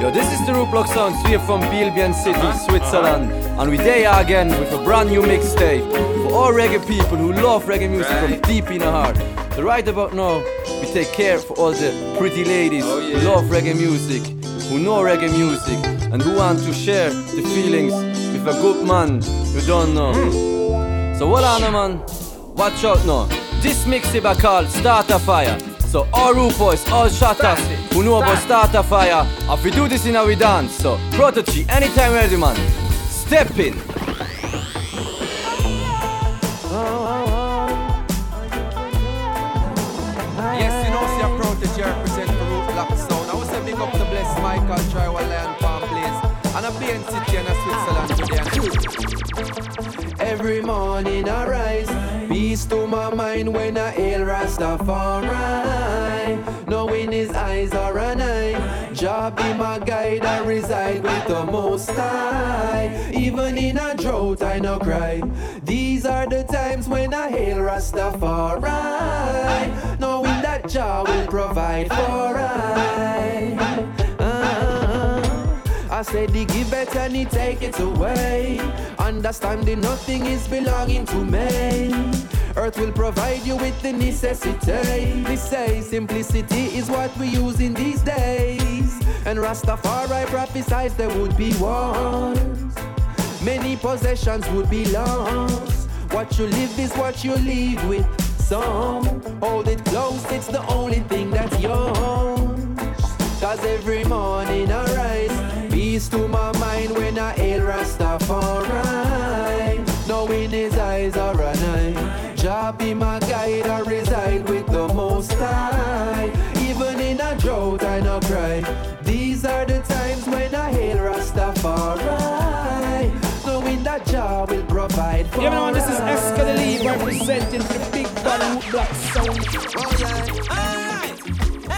Yo, this is the Rootblock We are from Bilbian City, Switzerland. Uh-huh. And we there again with a brand new mixtape for all reggae people who love reggae music from deep in the heart. So right about now, we take care for all the pretty ladies oh, who love reggae music, who know reggae music, and who want to share the feelings with a good man you don't know. Hmm. So what on man? Watch out now. This mixtape I call Starter Fire. So all rude boys, all shatters who know about Starter Fire, if we do this in our dance. So Protoje, anytime ready man. Step in. Yes, you know, see a Protoje represent for Rootblock Sound. I was a big up to bless Michael, Trial and Palm Blaze. And a BN City and a Switzerland today. Every morning I rise, peace to my mind when I hail Rastafari. Knowing his eyes are an eye, Jah be my guide, I reside with the Most High. Even in a drought, I no cry. These are the times when I hail Rastafari. Knowing that Jah will provide for I. Ah, I said he give it and he take it away. Understanding nothing is belonging to me. Earth will provide you with the necessity. They say simplicity is what we use in these days. And Rastafari prophesies there would be wars. Many possessions would be lost. What you live is what you leave with. Some hold it close, it's the only thing that's yours. Cause every morning I rise, peace to my mind when I hail Rastafari. Knowing his eyes are an eye, Jah be my guide, I reside with the Most High. Even in a drought, I no cry. These are the times when I hail Rastafari. Knowing that Jah will provide for Yeah, man, this is us. Eska the Lead representing the big bad Rootblock Sound. Alright,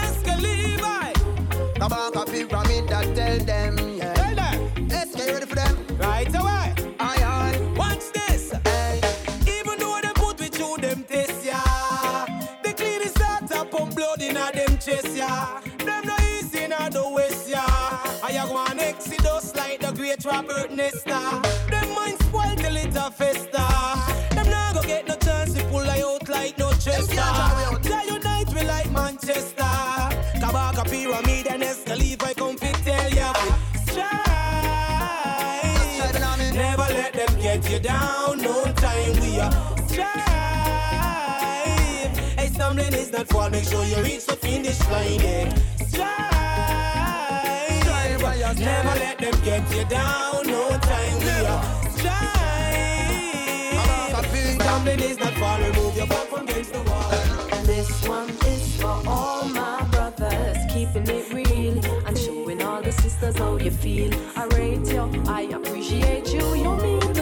Escalibi. Kabaka Pyramid that tell them, Robert Nesta. Them mind spoil till it a festa. Them not go get no chance to pull I out like no chester. They unite we like Manchester. Kabaka pyramid and Exco Levy, I come fit tell ya. Strive. Strive, I mean. Never let them get you down. No time we are strive. Hey, stumbling is not fall. Make sure you reach the finish line. Yeah. Strive. Never let them get you down. No time we are finger. Stumbling is not fall. Remove your back from against the wall. This one is for all my brothers, keeping it real and showing all the sisters how you feel. I rate you, I appreciate you, you mean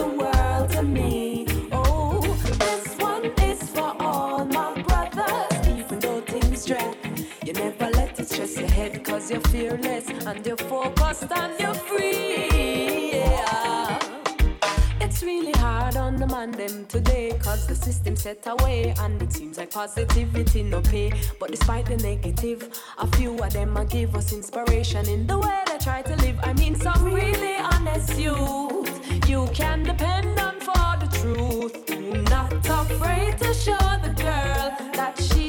and you're focused and you're free. Yeah. It's really hard on the man them today Cause the system set away And it seems like positivity no pay But despite the negative A few of them a give us inspiration In the way they try to live I mean some really honest youth You can depend on for the truth Not afraid to show the girl That she's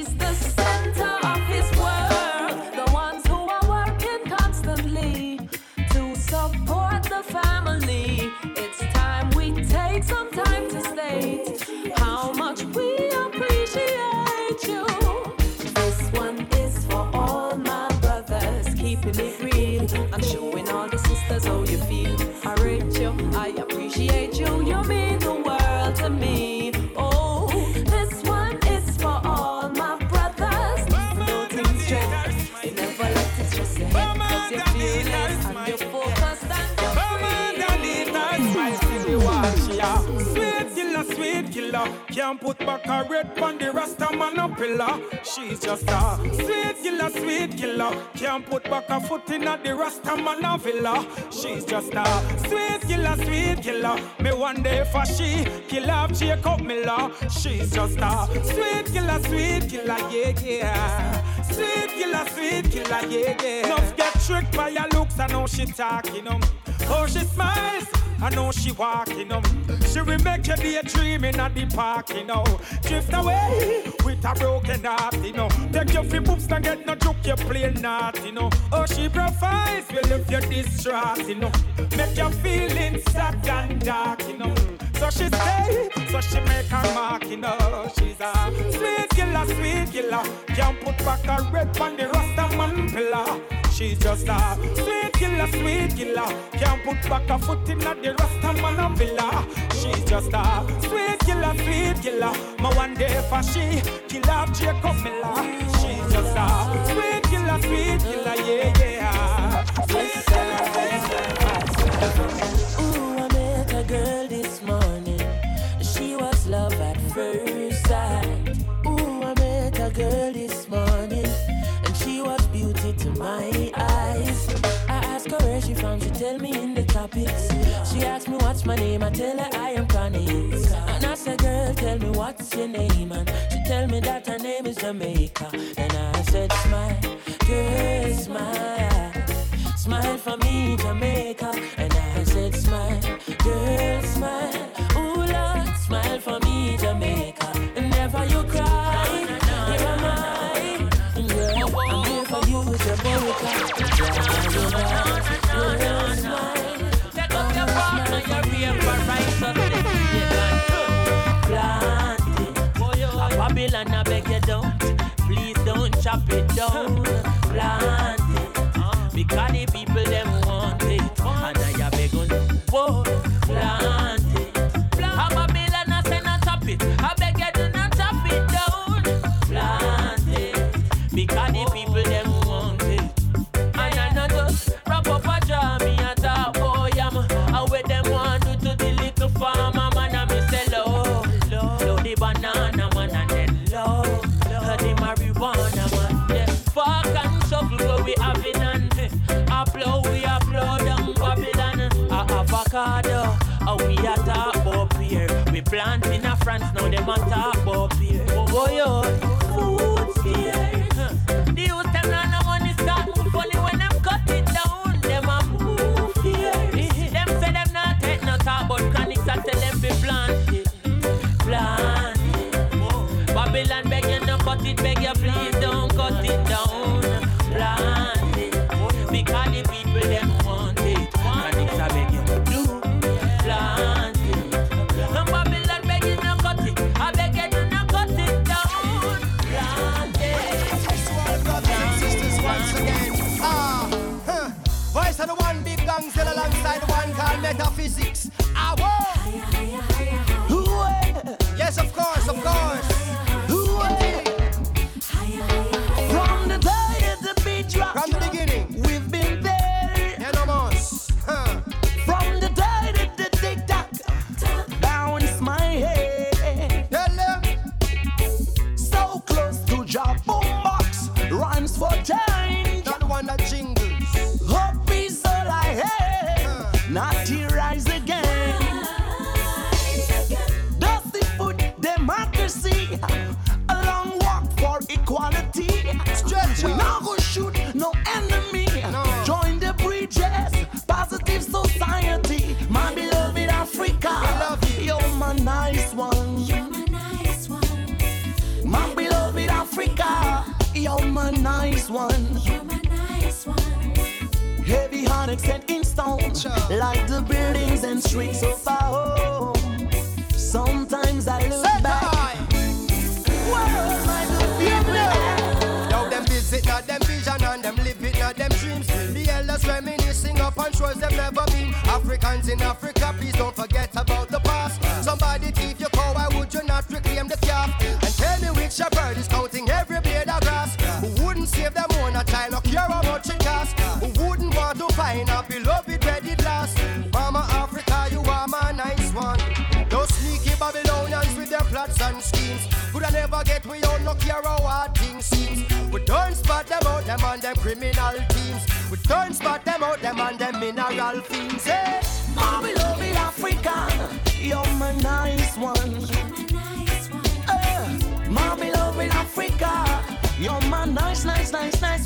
can't put back a red on the rasta man no pillow. She's just a sweet killer, sweet killer. Can't put back a foot in a the rasta man no villa. She's just a sweet killer, sweet killer. Me one day for she kill off Jacob Miller. She's just a sweet killer, sweet killer, yeah yeah. Sweet killer, sweet killer, yeah yeah. Love get tricked by your looks, I know she talking you know. Oh she smiles. I know she walking up. She will make you be a dreaming at the park, you um. know. Drift away with a broken heart, you know. Take your flip boobs and get no joke, you play not, you know. Oh, she provides, will if you're distraught, you know. Make your feelings sad and dark, you know. So she stay, so she make her mark, you know. She's a sweet killer, sweet killer. Can't put back a red on the Rastaman pillar. She's just a sweet killer, sweet killer. Can't put back a foot in the Rastaman villa. She's just a sweet killer, sweet killer. My one day for she kill up Jacob Miller. She's just a sweet killer, sweet killer, yeah, yeah. Sweet killer, sweet killer. Ooh, I met a girl this morning. She was love at first tell me in the topics. She asked me what's my name, I tell her I am Connie. And I said, girl, tell me what's your name, and she tell me that her name is Jamaica. And I said, smile, girl, smile, smile for me, Jamaica. And I said, smile, girl, smile, ooh Lord, smile for me, Jamaica. it down. dance, now they matter.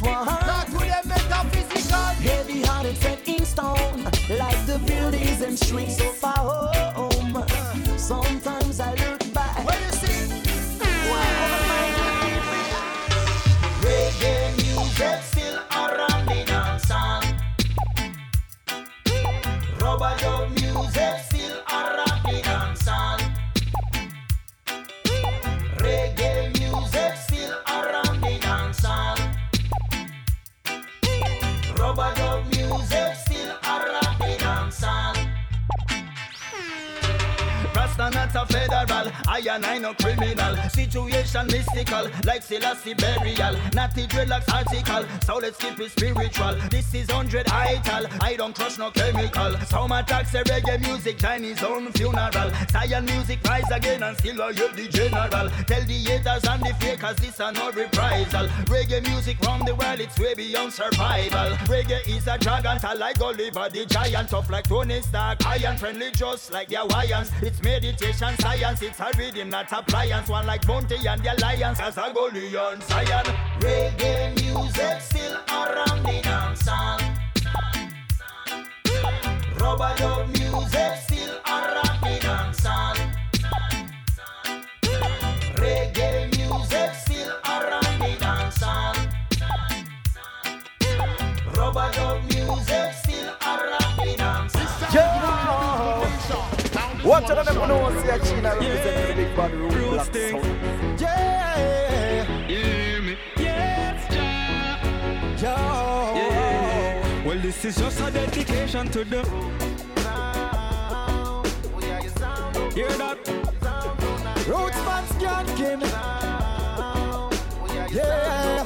Nice one. Not to them metaphysical. Heavy hearted set in stone, like the buildings and streets of our home. Sometimes I look back. What you see? Reggae music still around the. Rubber dub music federal, I and I no criminal. Situation mystical, like Selassie burial. Natty dreadlocks article, so let's keep it spiritual. This is 100 ital, I don't crush no chemical. Some attacks say reggae music, Chinese own funeral. Science music rise again and still I hear the general. Tell the haters and the fakers this are no reprisal. Reggae music round the world, it's way beyond survival. Reggae is a dragon, like Oliver the giant, tough like Tony Stark, iron friendly just like the Hawaiians. It's meditation science, it's a rhythm, not appliance. One like Bounty and the Alliance, as a Goliath Zion. Reggae music still around the dancehall. Rubber dub music still Watch out them know see a China represent the big bad black sound. Yeah! Yo! Well, this is just a dedication to the. Hear that? Roots man skanking. Yeah!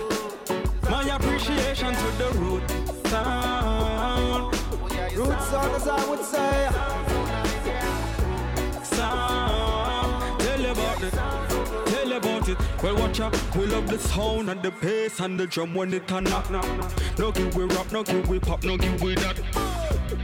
My appreciation to the root sound. Roots sound as I would say. Well, watch out. We love the sound and the bass and the drum when it turn up. No give we rap, no give we pop, no give we that.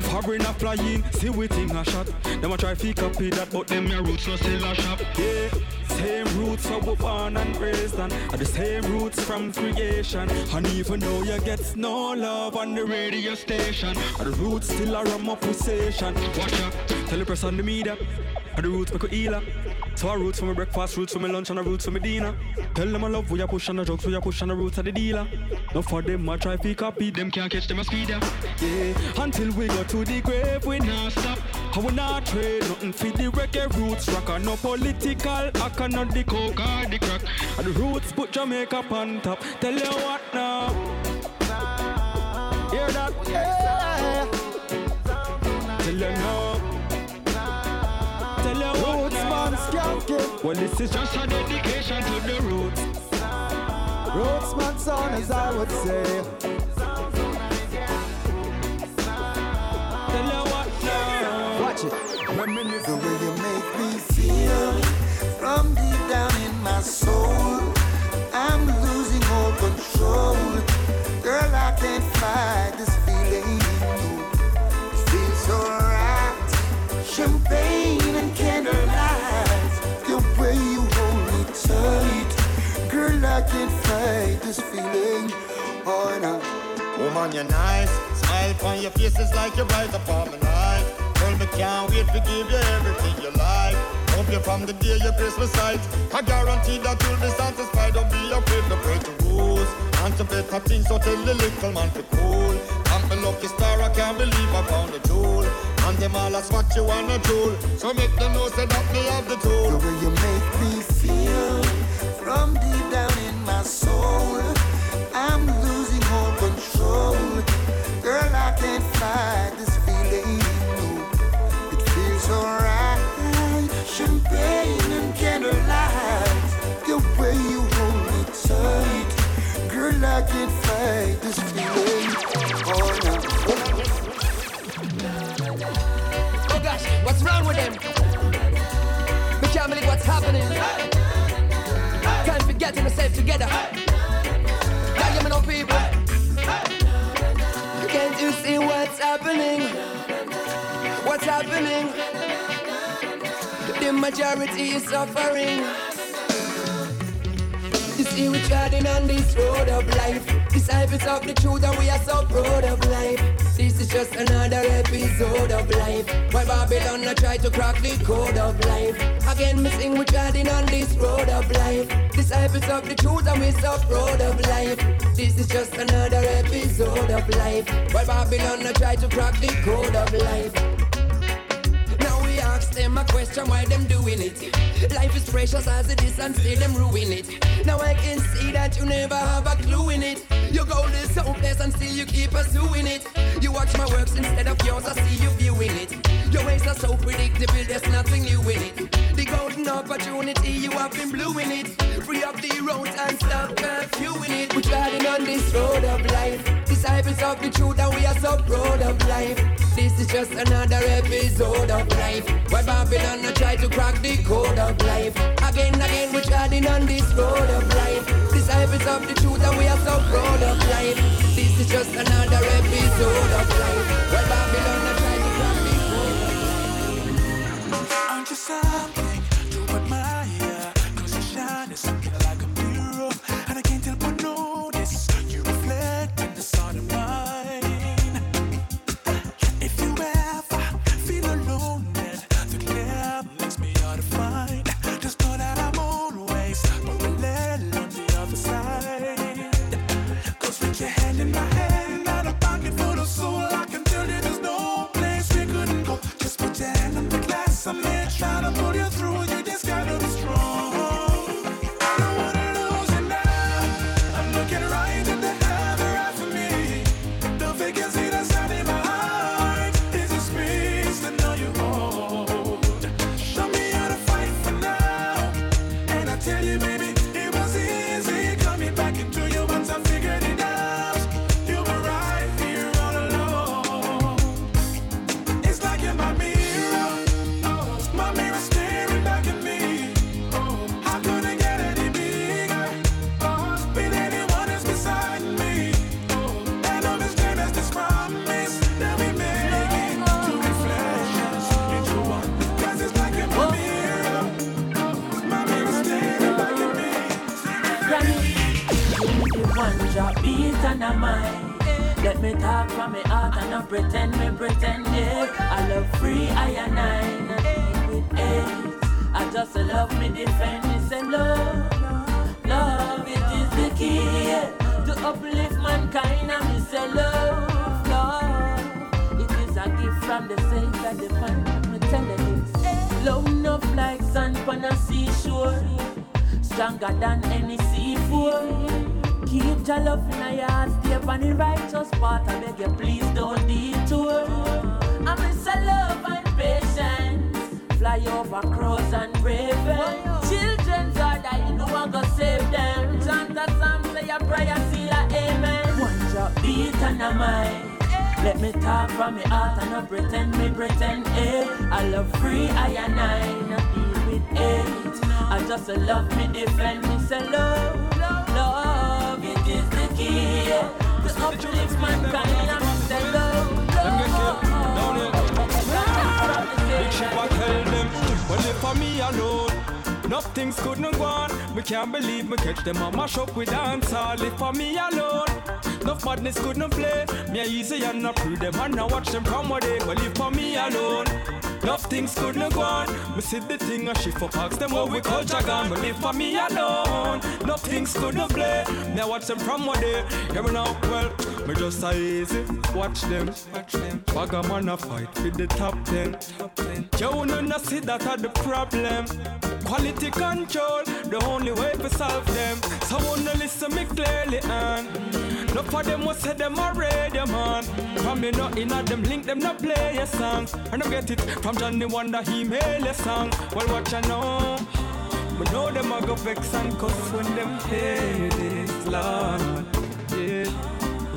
Foreign a flying, see we thing a shot. Them a try fi copy that, but them your roots no still a shop. Yeah, same roots so we born and raised on. Are the same roots from creation. And even though you get no love on the radio station, are the roots still a rum up possession. Watch out, tell the press on the media. Are the roots make a healer. So I roots for my breakfast, roots for my lunch, and I roots for my dinner. Tell them I love we a push on the drugs, we a push on the roots of the dealer. No for them I try to copy, them can't catch them a speeder. Yeah, until we go to the grave, we not stop. I will not trade nothing for the reggae roots rock or no political, I cannot the coke or the crack. And the roots put Jamaica on top. Tell you what now. Hear that? Oh, yeah! Well, this is just a dedication to the roots. Roots man sound as I would say. Tell you what now. Watch it. Reminisce. The way you make me feel from deep down in my soul. I'm losing all control. Girl, I can't fight this feeling. It feels so right. Champagne I can't fight this feeling. Oh, no. Woman, you're nice. Smile on your face is like you're right upon my life. Girl, me can't wait to give you everything you like. Hope you from the day your Christmas sight. I guarantee that you'll be satisfied. Don't be afraid to break the rules. Contemplate a thing, so tell the little man to cool. I'm the lucky star, I can't believe I found a jewel. And them all ask what you wanna jewel. So make them know say that me have the tool. The way you make me feel from deep down can't fight this feeling. It feels. Champagne and candlelight. The way you hold me tight. Girl, I can't fight this feeling. Oh, no. Oh gosh, what's wrong with them? We can't what's happening. Time for getting together. Can't give me people. You see what's happening? What's happening? The majority is suffering. You see we're treading on this road of life. Disciples of the truth and we are so proud of life. This is just another episode of life. Why Babylon I try to crack the code of life. Again, me sing we treading on this road of life. Disciples of the truth and we so proud of life. This is just another episode of life. Why Babylon I try to crack the code of life Now we ask them a question why them doing it. Life is precious as it is and still them ruin it. Now I can see that you never have a clue in it. Your goal is hopeless and still you keep pursuing it. You watch my works instead of yours, I see you viewing it. Your ways are so predictable, there's nothing new in it. The golden opportunity, you have been blue in it. Free up the roads and stop curfewing it. We're riding on this road of life. Disciples of the truth, and we are so proud of life. This is just another episode of life. Where Babylon I try to crack the code of life. Again, again, we're riding on this road of life. Disciples of the truth, and we are so proud of life. This is just another episode of life. Where Babylon I try to of life. Aren't you something here beat and a mind. Let me talk from me heart and not pretend me pretend yeah. I love free I and nine with eight. I just love me defend me say love, love it is the key yeah. to uplift mankind and me say love, love. It is a gift from the Savior divine. Me telling this, love enough like sand on a seashore, stronger than any seafood. Keep your love in your heart, stay on the righteous path. I beg you, please don't detour. I miss a love and patience. Fly over crows and ravens. Children are dying, no one go save them. Chant a song, say a prayer, seal a amen. One drop beat and a mind. Let me talk from me heart and not pretend me pretend eh. I love free I and with eight. I just love me defend me say love, love it is the key Big ship I tell them, well if for me alone, nothing's good no go on. Me can't believe me catch them and mash up with dance all. If for me alone, no madness couldn't play. Me a easy and not pre them and I watch them from what they. If for me alone. Nothing's good no go on. Me see the thing a shift up, ask them what we call Jagan. But if for me alone, nothing's good no play. Me a watch them from what they. Hear me now, well, me just a easy watch them. Watch them. Bag a man a fight with the top ten. Top ten. You no no see that are the problem. Quality control, the only way to solve them. So wanna listen me clearly and no for them what say them already man. From me not in them link them not play a song. And I get it from Johnny Wonder he made a song. Well what you know. We know them a go vex and cuss when them play this Lord. Yeah.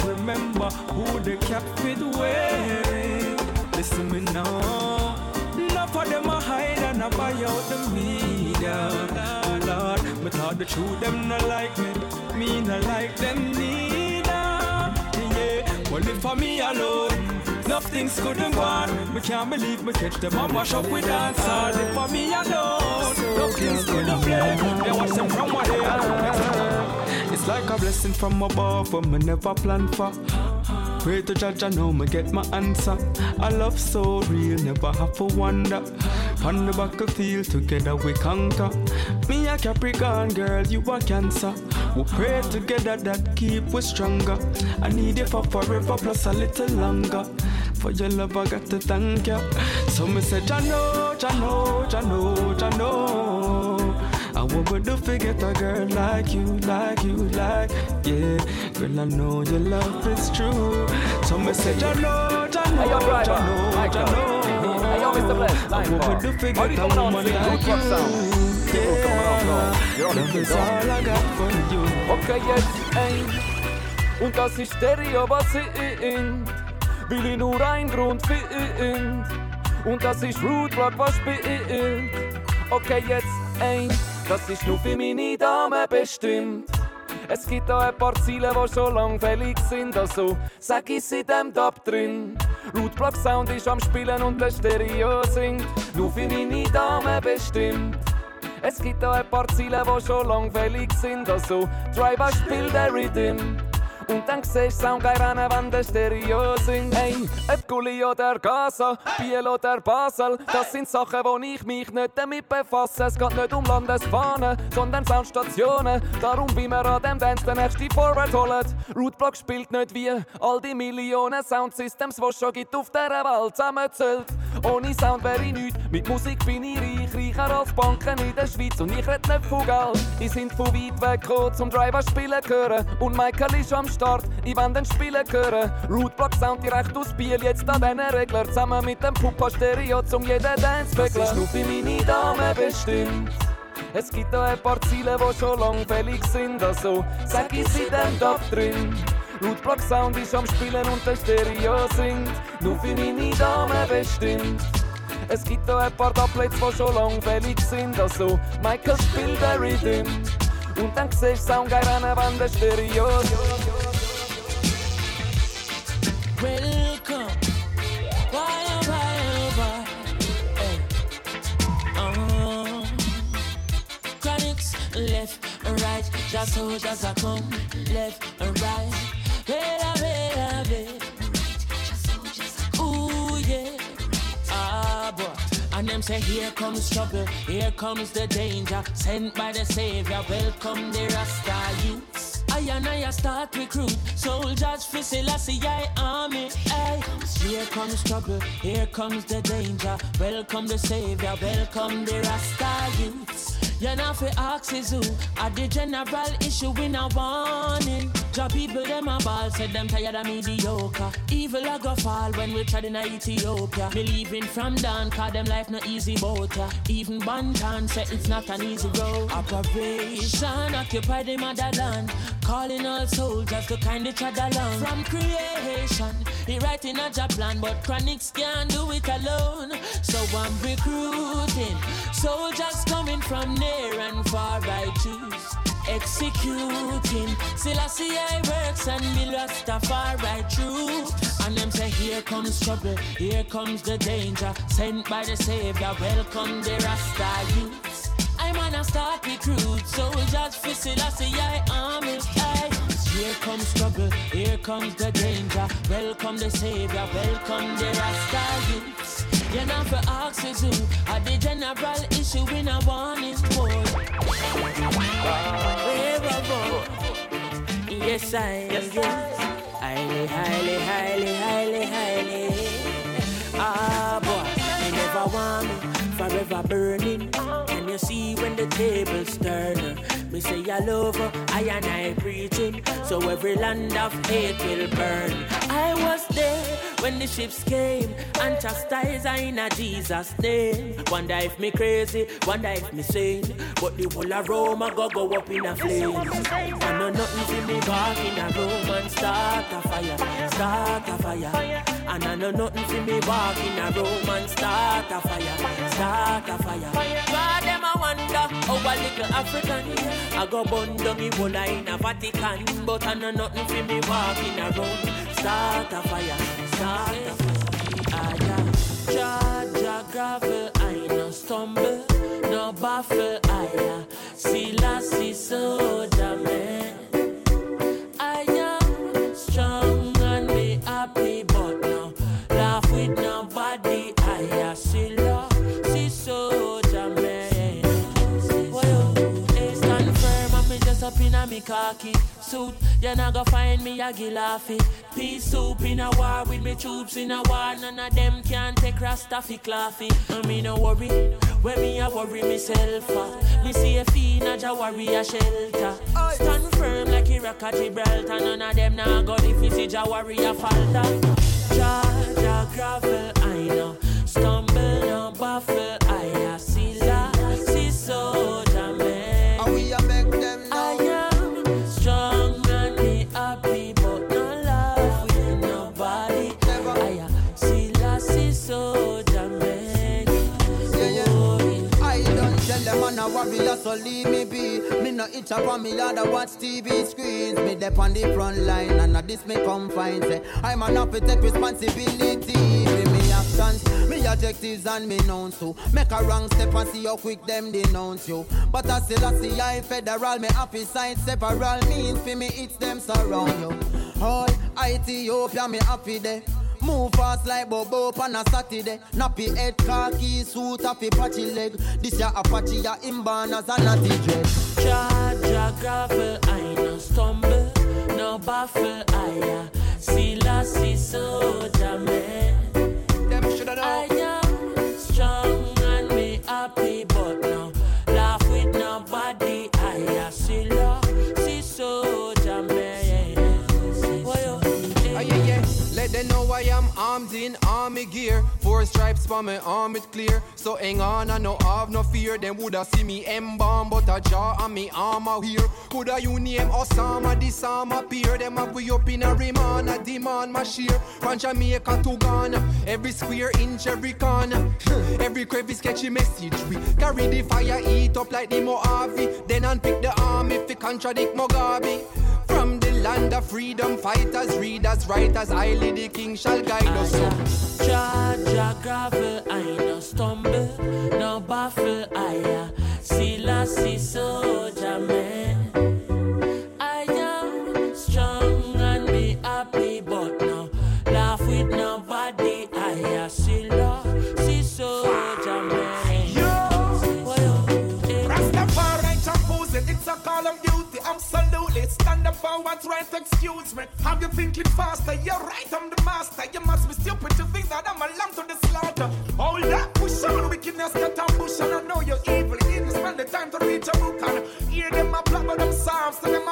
Remember who the cap fit wearing. Listen me now. Enough of them a hide and a buy out the media. Lord, me thought the truth them not like me. Me not like them neither. Yeah, well if for me alone. Nothing's good and gone. Me can't believe me catch them and mash up with dance. If for me alone, nothing's good and play. They watch them from they are. It's like a blessing from above, but me never plan for. Pray to judge, I know me get my answer. I love so real, never have to wonder. On the battlefield, together we conquer. Me a Capricorn girl, you a Cancer. We pray together that keep we stronger. I need you for forever plus a little longer. For your love, I got to thank you. So me say, Jano, Jano, Jano, Jano. I what would do forget a girl like you, like you, like yeah. Girl, I know your love is true. So me say, Jano, Jano, yo. Jano, Jano. Hey, yo, Mr. Bless. I Line bar. How you coming on, woman Good rock sound. What's coming on, bro? You're on the Love beat, is don't all I got for you. Okay, jetzt ein. Und das ist Stereo, was sind. Will ich nur ein Grund find. Und das ist Rootblock, was spielt. Okay, jetzt ein. Das ist nur für meine Dame bestimmt. Es gibt auch ein paar Ziele, die schon lang fällig sind. Also sag ich in dem Top drin. Rootblock Sound ist am Spielen und der Stereo singt. Nur für meine Dame bestimmt. Es gibt auch ein paar Ziele, die schon lang fällig sind. Also, Driver spielt der Rhythm. Und dann siehst du Soundgeil rennen, wenn der Stereo singt. Ey, ob Gulli oder Gaza, Biel oder Basel, das sind Sachen, wo ich mich nicht damit befasse. Es geht nicht um Landesfahnen, sondern Soundstationen. Darum bin wir an dem Dance den nächsten Forward holen. Rootblock spielt nicht wie all die Millionen Soundsystems, die es schon gibt auf dieser Welt zusammenzählt. Ohne Sound wäre ich nichts, mit Musik bin ich reich, reicher als Banken in der Schweiz. Und ich red nicht von Geld, die sind von weit weg gekommen, zum Driver spielen hören. Und Michael ist am Start, ich will den Spielen hören. Rootblock Sound direkt aus Biel, jetzt an diesen Regler. Zusammen mit dem Pupa Stereo, zum jeden Dance Das ist nur für meine Dame bestimmt. Es gibt auch ein paar Ziele, die schon lang fällig sind, also sag ich in dem Top drin. Rootblock Sound ist am Spielen und der Stereo singt, nur für meine Dame bestimmt. Es gibt auch ein paar Doublets, die schon lang fällig sind, also Michael spielt der Rhythm. Und dann siehst du Soundgeil rennen, wenn der Stereo Welcome. Oh, oh. Uh, Chronixx, left and right. Just soldiers are come, left and right. Wait, wait, wait. Say, here comes trouble, here comes the danger. Sent by the Savior, welcome the Rasta youths. I and I start recruit soldiers for Selassie I army. Ay. Here comes trouble, here comes the danger. Welcome the Savior, welcome the Rasta youths. You know for axes who are the general issue in a warning. Job people them a ball said them tired of mediocre. Evil a go fall when we tried in Ethiopia. Me leaving from down cause them life no easy boat ya. Even Banton said it's not an easy road. Operation occupy the motherland. Calling all soldiers to kind each other along. From creation, he writing a job plan, but Chronixx can't do it alone. So I'm recruiting soldiers coming from near and far. I choose executing. Selassie I see I works and me Rastafari true. And them say here comes trouble, here comes the danger. Sent by the Savior, welcome the Rasta youths. I'm on a start recruit soldiers for Selassie I army. Here comes trouble, here comes the danger. Welcome the Savior, welcome the Rasta youths. You're not for who are the general issue in a warning boy. Yes, I yes, Highly, highly, highly, highly, highly. Ah, boy, you never want me forever burning. Can you see when the tables turn? Me say I love I and I preaching. So every land of hate will burn. I was there when the ships came and chastise I in a Jesus name. Wonder if me crazy, wonder if me sane. But the whole of Rome I go go up in a flame. I know nothing for me walk in a room and start a fire, start a fire. And I know nothing for me walk in a room and start a fire, start a fire. God them I wonder how a little African I go bun down me whole in a Vatican, but I know nothing for me walking around. start a fire, start a fire. Jaja gravel, I no stumble, no baffle, I am Selassie soda man. Khaki suit. You not go find me a gilafi. Peace soup in a war with me troops in a war. None of them can take Rasta fi claffy. I me no worry. When me a worry myself, uh. me see a in a Jawari shelter. Stand firm like a Gibraltar. None of them now go if you see Jawari a falter. Jaja gravel, I know. Stumble, no baffle, so leave me be. Me no itch up on me yard, watch TV screens. Me dep on the front line, and at this me come find say I'm an up take responsibility. With me actions, me objectives and me nouns too. Make a wrong step and see how quick them denounce you. But I still I see I federal, me happy side separal means for me it's them surround you. All Ethiopia, me happy there. Move fast like Bobo on a Saturday. Nappy head, khaki suit, happy patchy leg. This ya Apache, ya imban as a natty dread. Jaja gravel, I no stumble, no baffle, I see la, see soldier man. Them shoulda know. I am strong and me happy, Four stripes for my arm it clear. So hang on, I no have no fear. Them woulda see me embalm, but a jaw on me arm out here. Coulda you name Osama, this arm appear. Them have we up in a remand, a demand my sheer. From Jamaica to Ghana, every square inch, every corner. every crevice catchy message. We carry the fire, eat up like the Mojave. Then unpick the arm if it contradict Mugabe. From land of freedom, fighters, readers, writers, highly the king shall guide us. Jaja gravel, I no stumble, How thinking faster? You're right, I'm the master. You must be stupid to think that I'm a lamb to the slaughter. Hold up, push on, wickedness that ambush, and I know you're evil. Didn't spend the time to read your book and hear them a plot them psalms, so them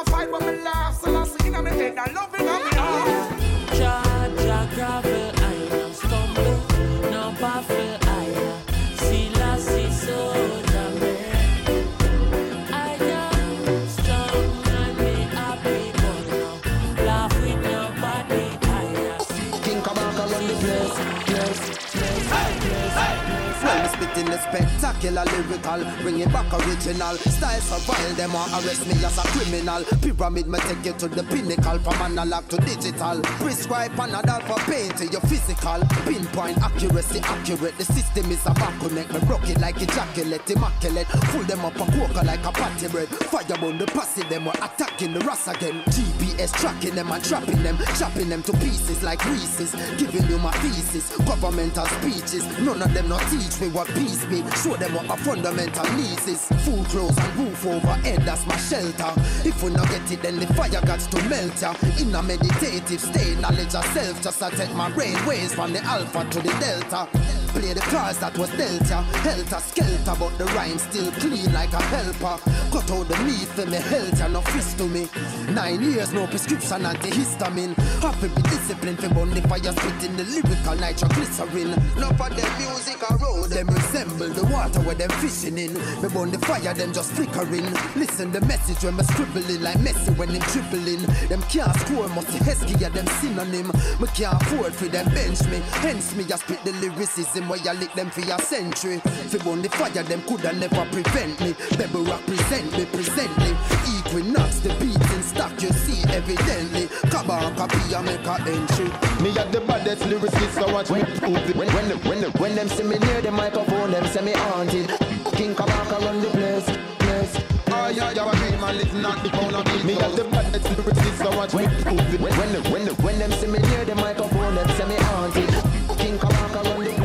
spectacular lyrical, bring it back original. Style vile, them want arrest me as a criminal. Pyramid me take you to the pinnacle, from analog to digital. Prescribe Panadol for pain to your physical. Pinpoint accuracy, accurate. The system is a back connect. Me broke it like ejaculate, immaculate. Full them up a quokka like a patty bread. On the posse, them were attacking the Ross again. GPS tracking them and trapping them, chopping them to pieces like Reese's. Giving you my thesis, governmental speeches. None of them not teach me what peace Show them what my fundamental needs is. Food, clothes, and roof over overhead, that's my shelter. If we not get it, then the fire got to melt ya. In a meditative state, knowledge of self, just I take my brain waves from the alpha to the delta. Play the cards that was dealt ya. Helter skelter, but the rhyme still clean like a helper. Cut out the meat for me health ya, no fist to me. Nine years, no prescription, antihistamine. Happy be discipline for burn the fire, spitting the lyrical nitroglycerin. No for them music a road, them resemble the water where them fishing in. Me burn the fire, them just flickering. Listen the message when me scribbling like Messi when them dribbling. Them can't score, must Heskey, them synonym. Me can't afford for them bench me. Hence me, I spit the lyricism where you lick them for your century. Fi burn the fire, them coulda never prevent me. Baby represent me, present me. Equinox, the beats in stock, you see evidently. Cabal copy, I make a entry. Me at the baddest lyricist, so watch me prove it. When, when, them- when, them- when them see me near the microphone, them say me haunted. King Kabaka run the place, place. Oh yeah, yeah, I dream and listen not the pound of beat. Me at the baddest lyricist, so watch me prove it. When, when, when, when them see me near the microphone, them say me haunted. King Kabaka run the place.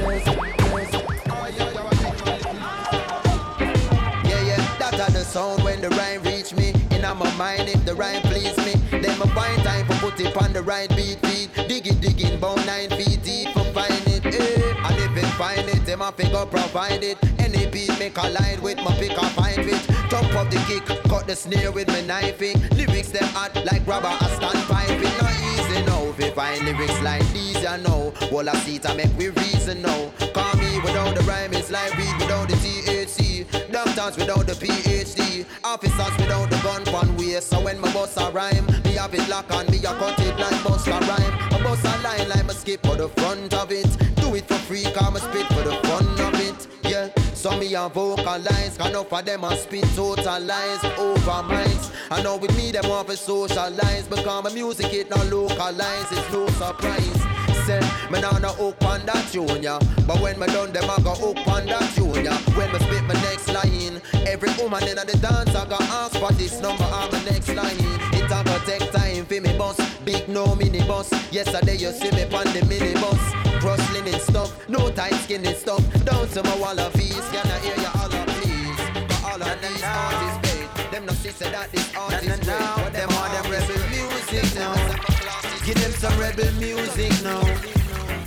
Mind, it the rhyme please me. Then my find time for put it on the right beat, beat. Dig it, dig it, about nine feet deep for find it. Eh. And if it find it, them a figure provide it. Any beat make a line with my pick up find it. Jump up the kick, cut the snare with my knifing. Lyrics them hot like rubber, a standpipe. It not easy now. If find lyrics like these, you know. Wall a seat I make we reason now. Call me without the rhyme, it's like weed without the THC. Doctors without the PhD. Officers without the gun one way. So when my boss a rhyme, me have it lock on me, I cut it like bust a rhyme. I bust a line like me skip for the front of it. Do it for free, come spit for the fun so me a vocalize, can of them a spit total lies over minds. I know with me them want to socialize, because my music it not localize, it's no surprise. Say, me nah no hook on that tune, yeah. But when me done them, I go hook on that tune, yeah. When me spit line, every woman in the dance, I go ask for this number on my next line. It a go take time for me bus, big no mini bus. Yesterday you see me on the mini bus, cross linen stuff, no tight skinny stuff. Down to my wall of fees, can I hear you all of please? But all of these artists paid, them no sister that this artist great. But them all them rebel music now. Give them some rebel music now.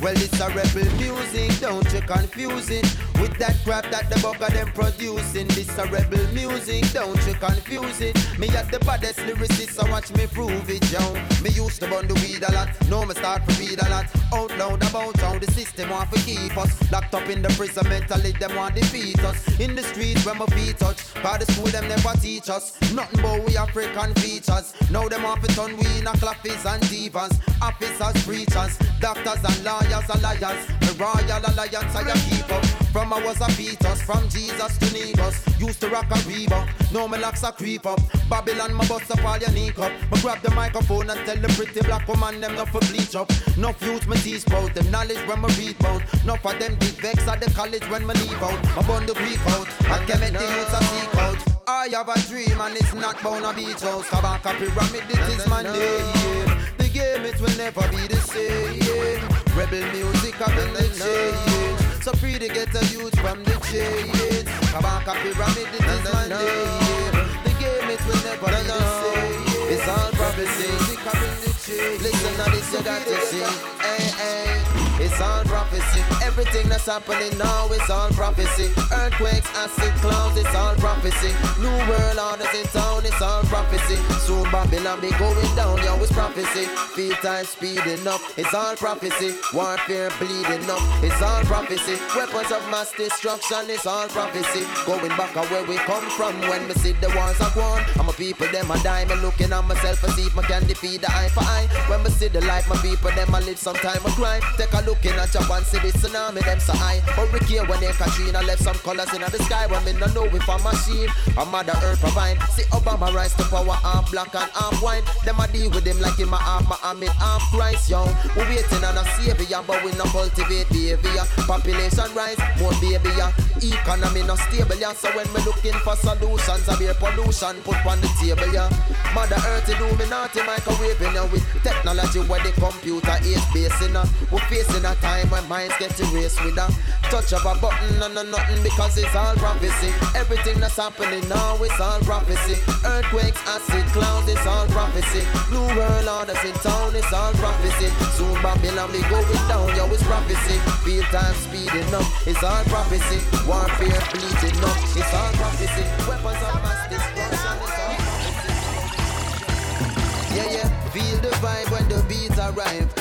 Well, it's a rebel music, don't you confuse it with that crap that the of them producing. This a rebel music, don't you confuse it. Me at the baddest lyricist, so watch me prove it, yo. Me used to burn the weed a lot, now me start to read a lot. Out loud about how the system want to keep us locked up in the prison mentally, them want to defeat us. In the streets when my feet touch, By the school them never teach us nothing but we African features. Now them want to turn we in a clappies and divas, officers, preachers, doctors and lawyers are liars. The royal alliance I keep up. From I was a fetus, from Jesus to Negus. Used to rock a Reebok, now me locks a creep up. Babylon, my bust up all your knee up. Me grab the microphone and tell the pretty black woman them not for bleach up. No youth me teach about them knowledge when me read about. No for them big vex at the college when me leave out. My bun the week out, I can make the youths a seek out. I have a dream and it's not bound a beach house. Kabaka Pyramid, this is my name. The game it will never be the same. Rebel music up in the chain. So free to get a youth from the chains. Kabaka Pyramid, this is my name. The game it will never be the same. It's all prophecy. Music up in the chain. Listen to this, you got to see. Hey, hey. It's all prophecy. Everything that's happening now is all prophecy. Earthquakes, acid clouds, it's all prophecy. New world orders in town, it's all prophecy. Soon Babylon be going down, yo, it's prophecy. Feel time speeding up, it's all prophecy. Warfare bleeding up, it's all prophecy. Weapons of mass destruction, it's all prophecy. Going back to where we come from when we see the wars are gone. I'm a people, them a die. Looking at myself and see if I can defeat the eye for eye. When we see the life, my people, them a live sometime a cry. Take a look in at Japan, see the tsunami, them so high. Hurricane when they Katrina left some colors in the sky. When me no know if a machine, a mother earth provide. See Obama rise to power, half black and half white. Them a deal with him like him a half Muhammad, half Christ, yo. We waiting on a savior, but we no cultivate behavior. Population rise, more baby, yeah. Economy no stable, yeah. So when we looking for solutions, I be pollution put on the table, yeah. Mother Earth do me Illuminati microwaving yeah, with technology where the computer is basing on. We're facing a time when minds get erased with a touch of a button and a nothing because it's all prophecy. Everything that's happening now is all prophecy. Earthquakes, acid clouds, it's all prophecy. New world orders in town, it's all prophecy. Soon Babylon be going down, yo, it's prophecy. Feel time speeding up, it's all prophecy. Warfare bleeding up, it's all prophecy. Weapons of mass destruction, it's all prophecy. Yeah, yeah. Feel the vibe when the beats arrive.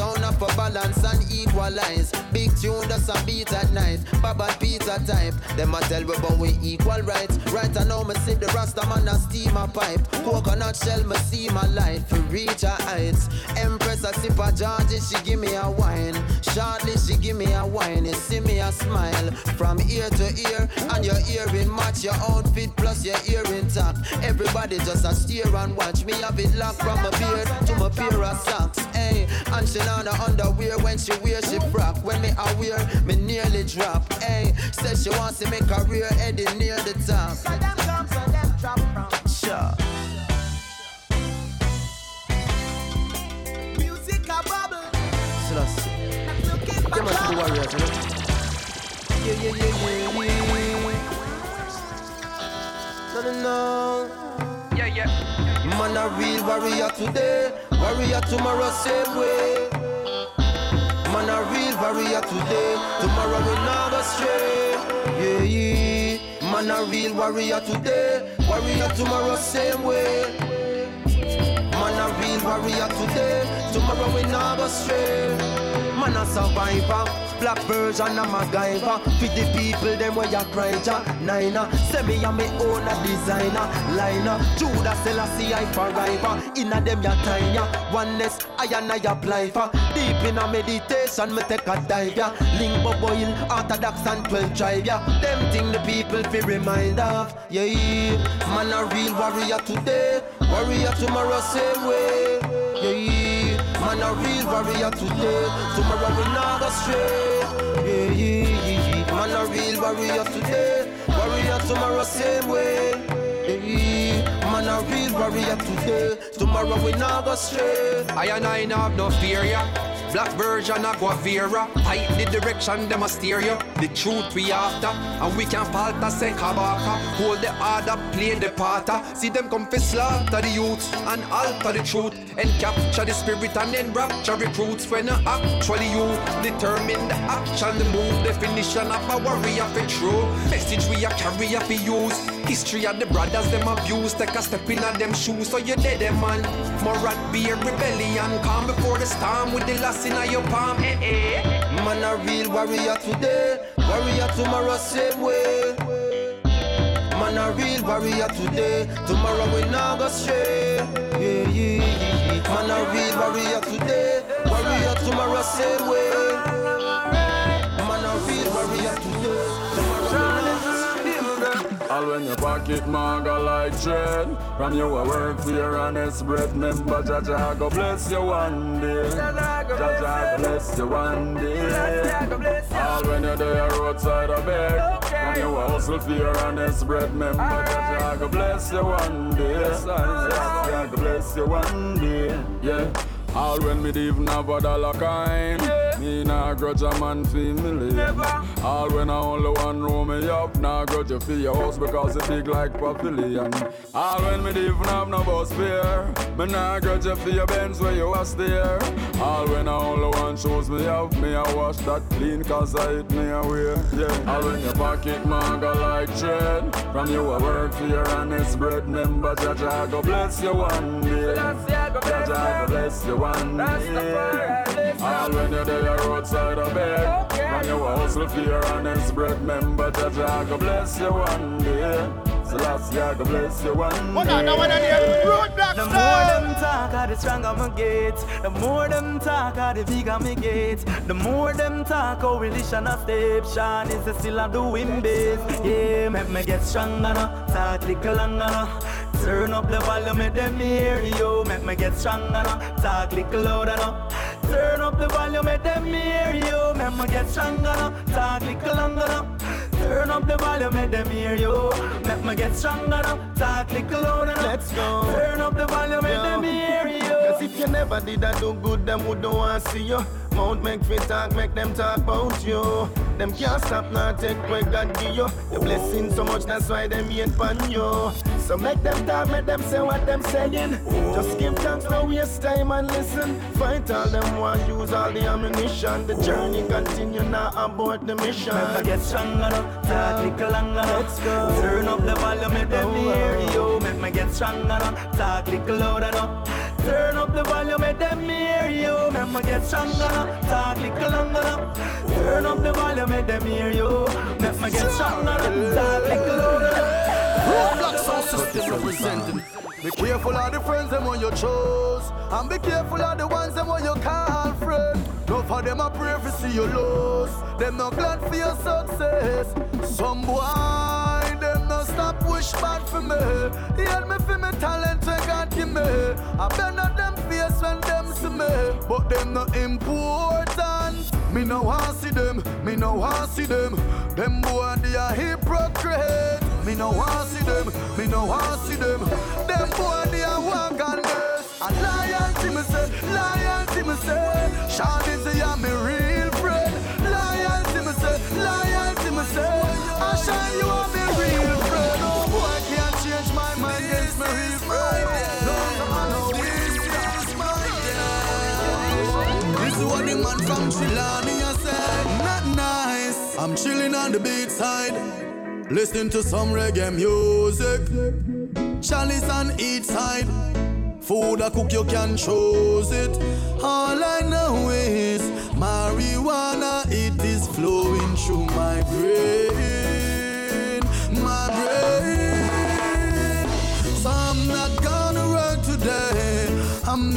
Sound up for balance and equalize. Big tune that's a beat at night. Baba pizza type. Them a tell we but we equal rights. Right I know me see the rasta man a steam a pipe. Coconut shell me see my light to reach her heights. Empress a sip a Georgie, she give me a wine. Shortly she give me a wine. You see me a smile from ear to ear. And your earring match your outfit plus your earring top. Everybody just a stare and watch me have it locked from my beard to my pair of socks. Hey, and she not the underwear when she wear she frock. When me a wear, me nearly drop. Hey, says she wants to make a career heading near the top. So them come, so them drop from. Sure. Music a bubble. Selassie. Come on to the warriors, you know. Yeah, yeah, yeah, yeah, yeah. No, no, no. Yeah, yeah. Man Man a real warrior today, warrior tomorrow same way. A real warrior today, tomorrow we not go stray. Yeah, yeah. Man a real warrior today, warrior tomorrow same way. Man a real warrior today, tomorrow we not go stray. Man a survivor. Black version of MacGyver. For the people, them where you cry ja. Niner Say me a me own a designer. Liner Judah Selassie I forever. Inna them ya time ya. Oneness I and I apply for. Deep in a meditation me take a dive ya. Link boil Orthodox and 12 tribe ya. Them thing the people fi remind of. Yeah. Man a real warrior today. Warrior tomorrow same way. Yeah. Man a real warrior today. Tomorrow we not go stray. Yeah, yeah, yeah Man a real warrior today. Warrior tomorrow same way. Yeah, real warrior today. Tomorrow we not go stray. I and I have no fear, yeah. Black version of Guevara Fight uh. the direction, them a The truth we after And we can falter, say Kabaka. Hold the order, play the parter uh. See them come for slaughter the youth And alter the truth. And capture the spirit and then rapture recruits. When actually you determine the action The move, definition of a warrior for true. Message we a carry for use. History of the brothers them abuse. Take a step in them shoes So you dead them man. Morat be a rebellion Calm before the storm with the last in your palm. Eh, eh. Man a real warrior today. Warrior tomorrow same way. Man a real warrior today. Tomorrow we not go stray. Yeah, yeah, yeah. Man a real warrior today. Warrior tomorrow same way All when your pocket maga like dread From you a work for your honest bread Remember Jah Jah go bless you one day. Jah Jah go bless you. one day. All when you're there roadside a bed From you a hustle for your honest bread Remember Jah Jah go bless you one day. Jah Jah go bless you one day. Yeah. All when me even have a dollar kind Me nah grudge a man fi me live All when I only one room me up Nah grudge you fi your house because it big like pavilion. All when me even have no bus fare Me nah grudge you fi your Benz where you a steer All when I only one shoes me up Me a wash that clean cause I hit me away Yeah. All when your pocket maga like dread From you I work for your honest bread Remember Jah Jah go bless you one day. Jah Jah go bless you one day. All when you're there roadside of bed, when you hustle for your honest bread, remember that I go bless you one day. So last year, bless you one day. One another one of them roadblocks The more them talk, the stronger my get. The more them talk, the bigger me get. The more them talk, how religion a step. Sean is a still a doing best. Yeah, make me get stronger now. Talk little longer now. Turn up the volume, make them hear you. Make me get stronger now. Talk little louder now. Turn up the volume, make them hear you. Make me get stronger now. Talk little longer now. Turn up the volume, make them hear you. Let me get stronger now. Talk little louder. Let's go. Turn up the volume, make them hear you. Cause if you never did that do good, them would don't want to see you. Mount make fit talk, make them talk about you. Them can't stop now, take what God give you. Your blessing so much, that's why them hate pan you. So make them talk, make them say what them saying. Just give thanks, no waste time and listen. Fight all them want, use all the ammunition. The journey continue now aboard the mission. Me get stronger talk little longer. Let's go. Turn up the volume, make them hear you. Make me get stronger talk little louder. Turn up the volume, make them hear you. Make me get stronger talk little longer now. Turn up the volume, make them hear you. Make me get stronger talk little louder now. Rootblock sound system representing. Be careful of the friends them when you chose, and be careful of the ones them when you call friend. No for them a pray for see you lose. Them not glad for your success. Some boy stop wish bad for me. Help me for me talent when God give me. I bend on them face when them see me, but them not important. Me no want see them, me no want see them. Them boy they a hypocrite. Me no want see them, me no want see them. Them boy they a walk on this. A loyalty me say, loyalty me say. Sean is a me real friend. Loyalty me say, loyalty me say. I Sean you are me real friend me refrain. No, this is what the man from Chilania said. Not nice. I'm chilling on the beach side, listening to some reggae music. Chalice on each side. Food I cook, you can choose it. All I know is marijuana, it is flowing through my brain.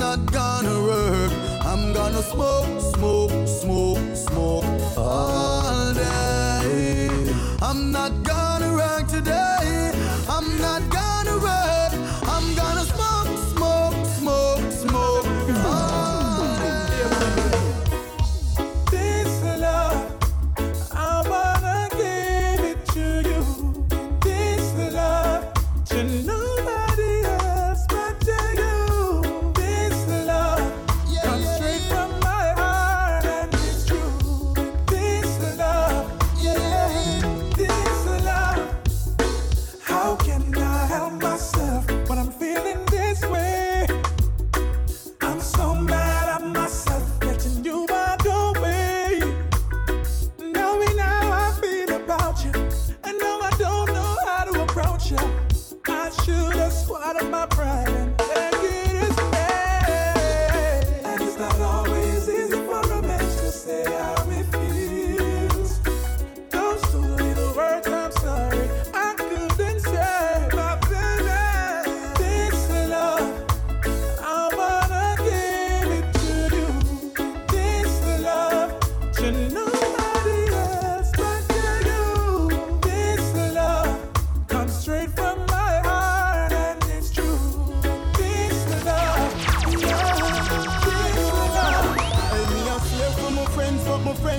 Not gonna work. I'm gonna smoke, smoke, smoke, smoke all day. I'm not gonna work today. I'm not gonna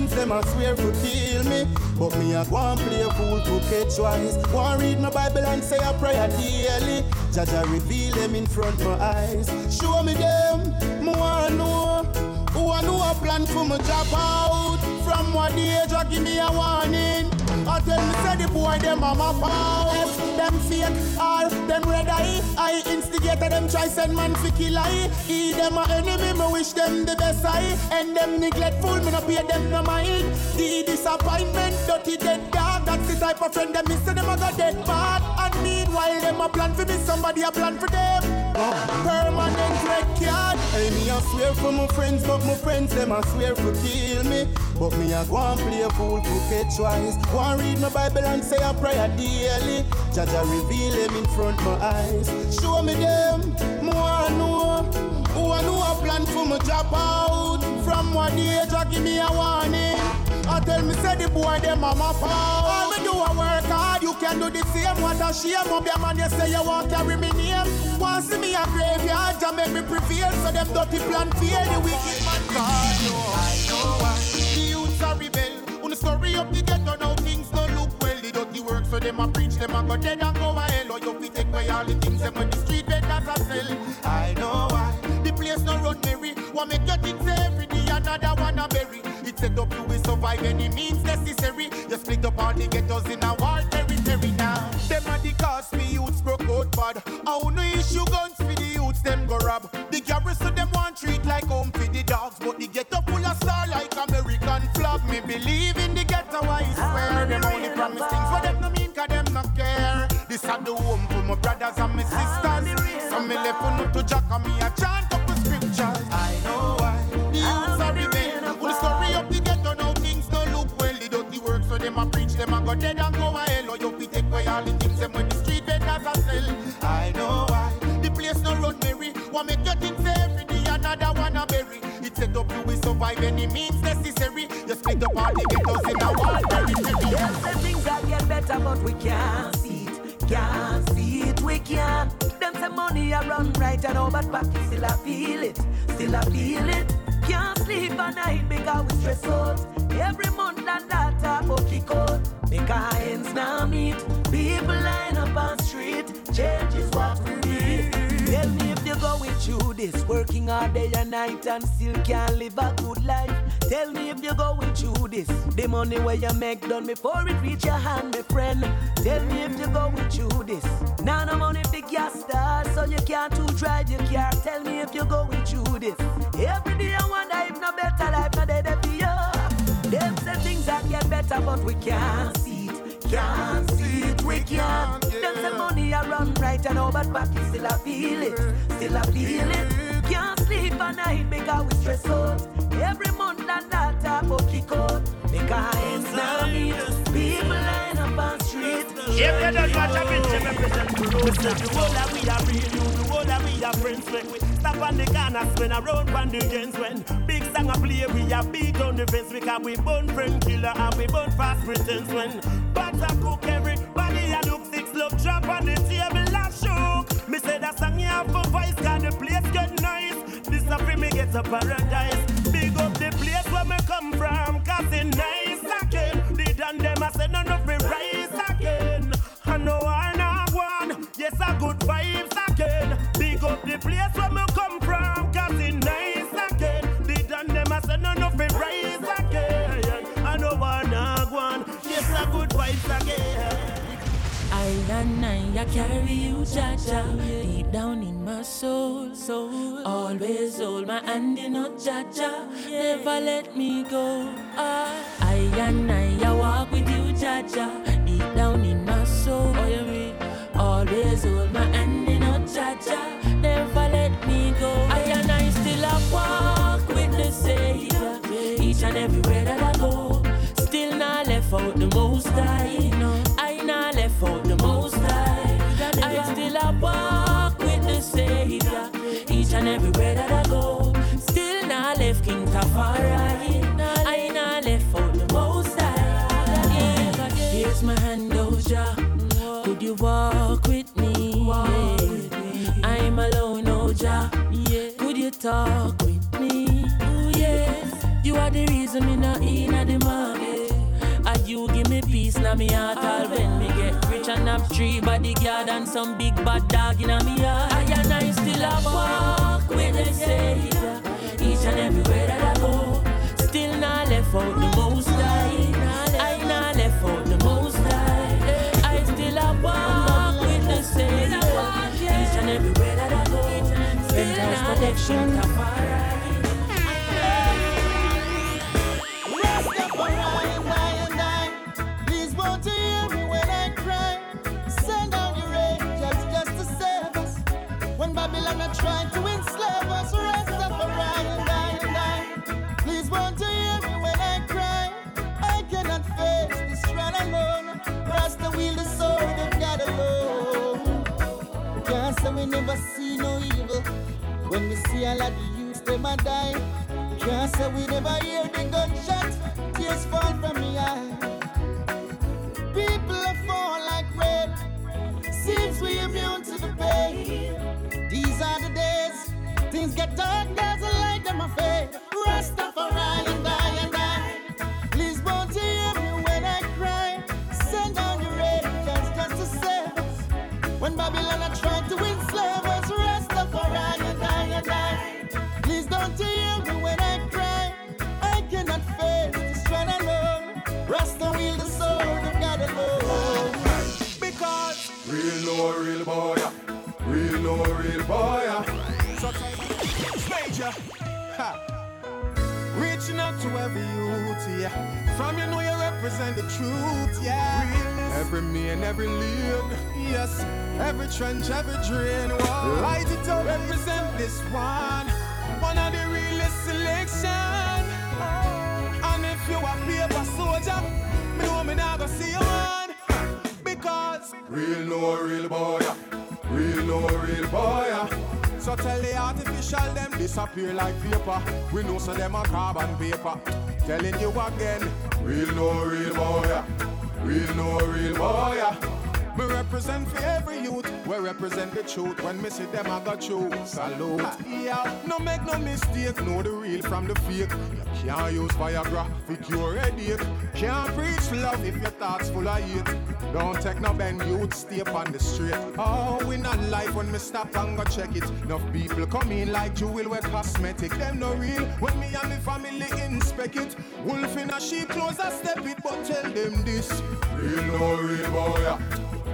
friends them a swear to kill me. But me a go and play a fool to catch wise. Go and read my Bible and say a prayer daily. Jah Jah reveal them in front my eyes. Show me them, me wanna know. Who I know a plan for me drop out. From what the age I give me a warning. I tell me say the boy them a my pals. Them fake, all them red eye. I instigated them try send man fi kill I. He them a enemy, me wish them the best I. And them neglectful, me no pay them no mind. The disappointment, dirty dead dog. That's the type of friend them miss, them a go dead bad. And meanwhile them a plan for me, somebody a plan for them. Permanent red card. Hey, me a swear for my friends, but my friends them a swear for kill me. But me a go and play a fool to catch wise. Go and read my Bible and say a prayer daily. Jah Jah reveal them in front my eyes. Show me them, wanna know. Who I know a plan for me drop out. From what age I give me a warning. I tell me say the boy them a my power. All me do a work can do the same. What a shame, up your man you say you want carry me name. Want see me a graveyard, to make me prevail. So them dirty plan fail, the wicked man God no. I know why the youths are rebel. On the story of the ghetto now things don't look well. The dirty work so them a preach, them a go dead and go a hell. Or you fi take away all the things them when the street vendors a sell. I know why the place no run merry. Want make your things every day another one a bury. It set up you will survive any means necessary. You split up all the ghettos in a war the cause me youths broke out bad. I no issue guns for the youths them go rob. The garrison them want treat like home for the dogs, but the ghetto full of star like American flag. Me believe in the ghetto I swear. Them only promise things for them no mean 'cause them no care. This are the home for my brothers and my sisters. So me left on to Jack and me a chant survive any means necessary. You split up all the ghettos in a war territory. Them say things are get better, but we can't see it. Can't see it, we can't. Them say money a run right and all, but pocket still I feel it. Still I feel it. Can't sleep at night because we stress out. Every month and that talk about kick. Make our hands now meet. People line up on street. Change is what we need still going through this, working all day and night and still can't live a good life. Tell me if you're going through this. The money where you make done before it reach your hand, my friend. Tell me if you're going through this. Now no money for gas star, so you can't too drive your car. Tell me if you're going through this. Every day I wonder if no better life, no day for you. Them say things that get better, but we can't see. Can't see it, we can't. Them say money a run right, and know, but pocket still a feel it, still a feel it. Can't sleep at night because we stress out. Every month and that talk about kick out. Because now meet people line up on street. If you don't watch a bitch, you represent the road. The whole that we are real, the whole that we are friends when we stop on the corner, spin around on the ends when big song a play, we are beat on the fence because we burn friend killer and we burn fast pretense when butter cook everybody a look six love drop on the table and shook. Me say that song you have for voice, cause the place get nice. This a free me get a paradise. Come from, cause it nice again. The done them a say none and I, I carry you, Jah Jah, deep down in my soul, soul. Always hold my hand in a Jah Jah, never let me go. I, I and I, I walk with you, Jah Jah, deep down in my soul. Oh? Always hold my hand in a Jah Jah, never let me go. I and I still a walk with the Savior, each and everywhere that I go. Still not left out the most high. Talk oh, with me? Ooh. You talk with me? You are the reason me not in the market. You give me peace now me heart all when me get rich and have three bodyguard and some big bad dog in me heart. I and I still a walk with the Savior. Each and everywhere that still not left out the most high. I not left out the most high. I still a walk with the. Each and everywhere that I go, not When we see a lot of youths, them a die. Can't say we never hear the gunshots. Tears fall from me eye. People fall like rain. Seems we immune to the pain. These are the days. Things get dark, yeah. From you know you represent the truth, yeah. Every man, every lane, yes. Every trench, every drain, whoa. Light it up, represent this one. One of the realest selection. Ah. And if you a paper soldier, me know me not gonna see you man. Because Real no real boy, real no real boy. So tell the artificial them disappear like vapor. We know so them a carbon paper. Telling you again, real no real boy, real no real boy. Me represent for every youth. We represent the truth. When me see them, I got you. Salute. Yeah, no make no mistake. Know the real from the fake. You can't use Viagra for cure headache. Can't preach love if your thoughts full of hate. Don't take no bend, youth stay on the straight. Oh, we not life when me stop and go check it. Enough people come in like jewel with cosmetic. Them no real when me and me family inspect it. Wolf in a sheep clothes, I step it, but tell them this. Real no real boy.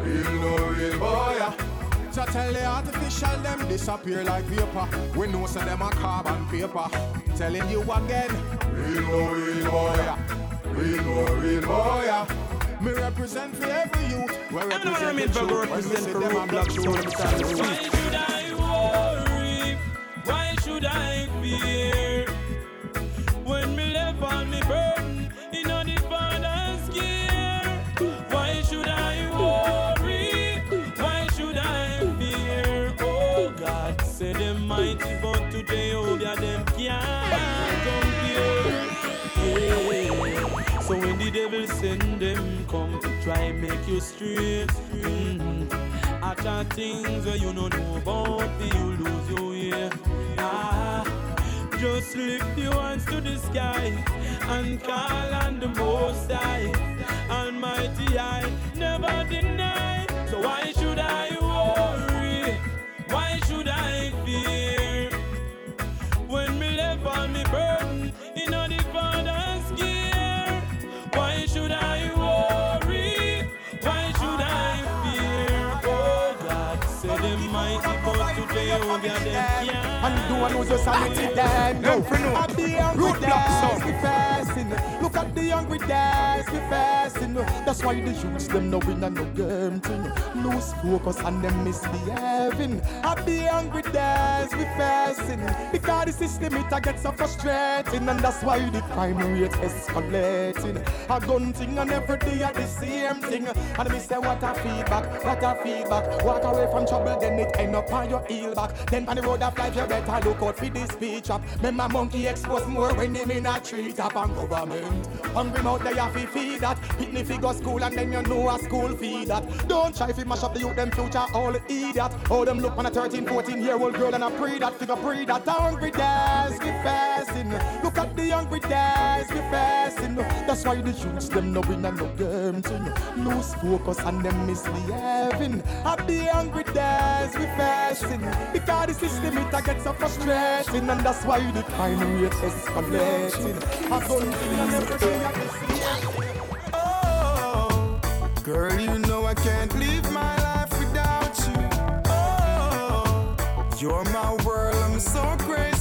Real no real boy. So tell the artificial them disappear like vapor. We know so them a carbon paper. Telling you again, real no real boy. real boy, real boy. Me represent for every youth. We represent truth. represent for them Why should I worry? Why should I fear? When me left all me burden devil them come to try make you straight, mm I chat things where you don't know about, till you lose your way. Ah, just lift your hands to the sky and call on the Most High. Almighty, I never deny. So why should I today Jehovah them. And do I lose your sanity then? No, I be hungry days, we fasting. Look at the hungry days, we fasting. That's why the youths them no win and no game thing. Lose focus and them misbehaving. I be hungry days, we fasting. Because the system it a get so frustrating, and that's why the crime rate escalating. A gun thing and every day at the same thing. And me say what a feedback, what a feedback. Walk away from trouble, then it end up on your heel back. Then on the road of life, you better look out for this speech up. Remember monkey expose more when him in a tree top and government. Hungry mouth they have to feed that. Pitney figure school and then you know a school feed that. Don't try to mash up the youth, them future all idiot. Oh, them look on a 13, 14 year old girl and a pre that figure pre that. Hungry days, we fasting. Look at the hungry days, we fasting. That's why the youths them no win and no game thing. Lose focus and them misbehaving. Happy hungry days, we fasting. Because the system it a get so frustrating and that's why the crime rate escalating. I don't think and I can see Oh, girl, you know I can't live my life without you. Oh, you're my world, I'm so crazy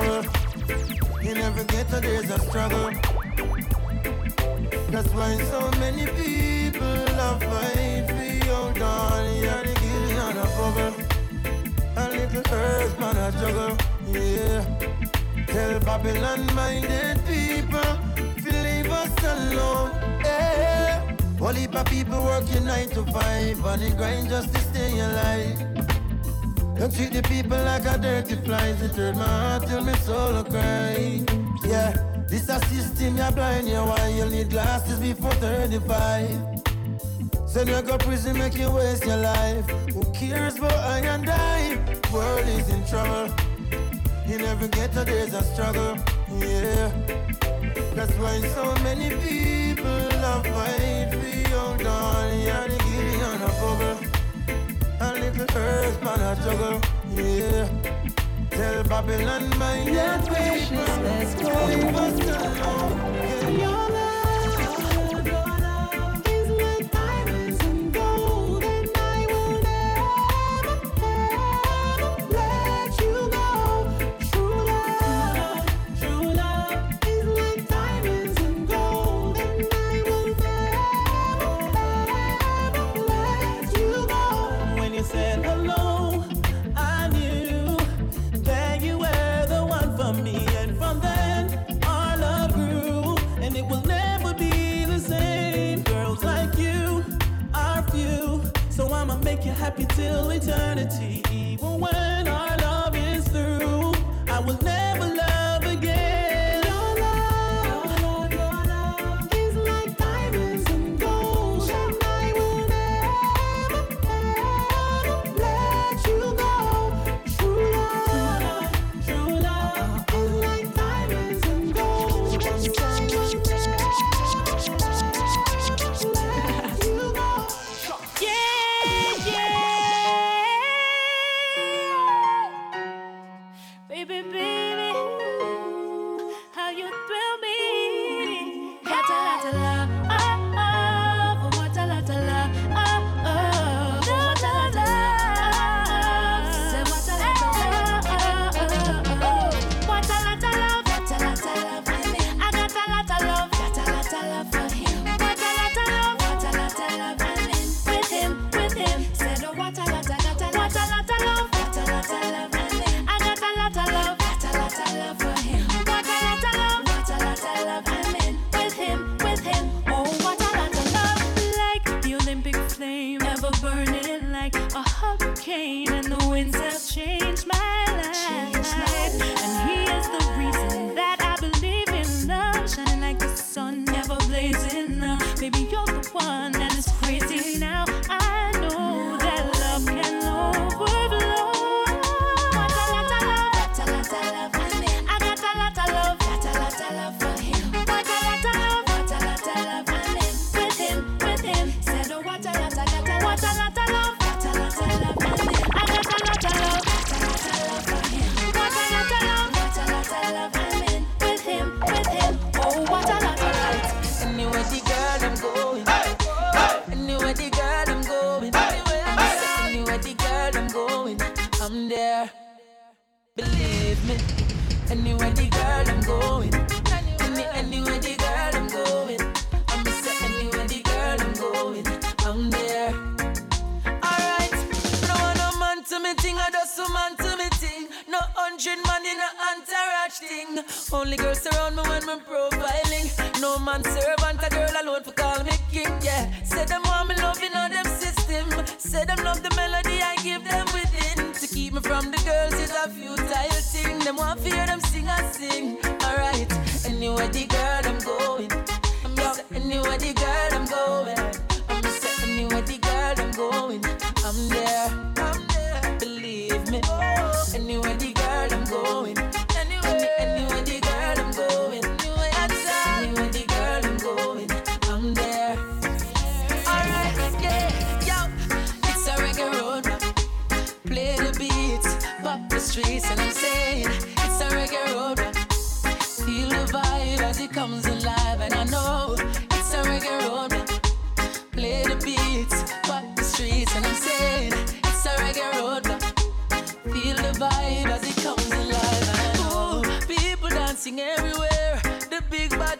trouble. In every ghetto there's a struggle. That's why so many people are fighting for your. You're the guinea on a bubble. A little earth man a juggle. Yeah. Tell Babylon minded people believe leave us alone. Yeah. Only people working nine to five on the grind just to stay alive. Don't treat the people like a dirty flies. It hurt my heart till my soul cry. Yeah, this a system you're blind. You why you need glasses before 35. Send you go prison, make you waste your life. Who cares for I and I? World is in trouble. In every ghetto there's a struggle. Yeah, that's why so many people are fighting for your on, they give you a bubble little earth, man, I juggle. Yeah. Tell Babylon, my young people, leave us go. Yeah. happy till eternity, even when I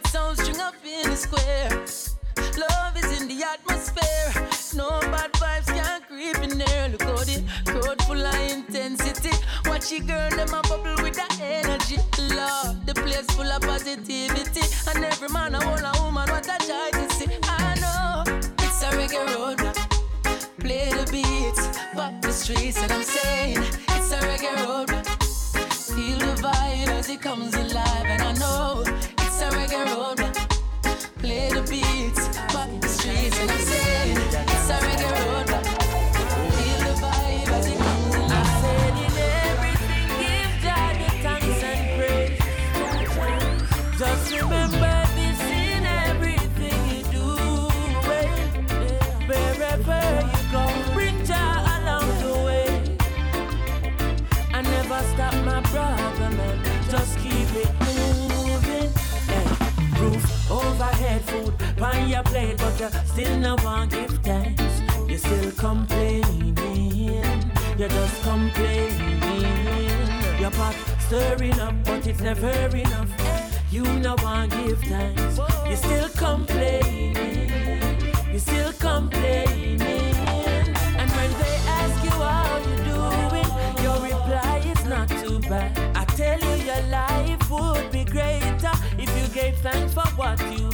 that string up in the square. Love is in the atmosphere. No bad vibes can creep in there. Look out it, crowd full of intensity. Watch your girl, them a bubble with that energy. Love, the place full of positivity. And every man, a whole a woman, what a joy to see. I know it's a reggae roadblock. Play the beats, pop the streets, and I'm saying it's a reggae roadblock. Feel the vibe as it comes alive, and I know a reggae road. but you still no one give thanks. You still complaining, you just complaining. Your pot stirring up, but it's never enough. You no one give thanks. You still complaining, you still complaining. And when they ask you how you doing, your reply is not too bad. I tell you, your life would be greater if you gave thanks for what you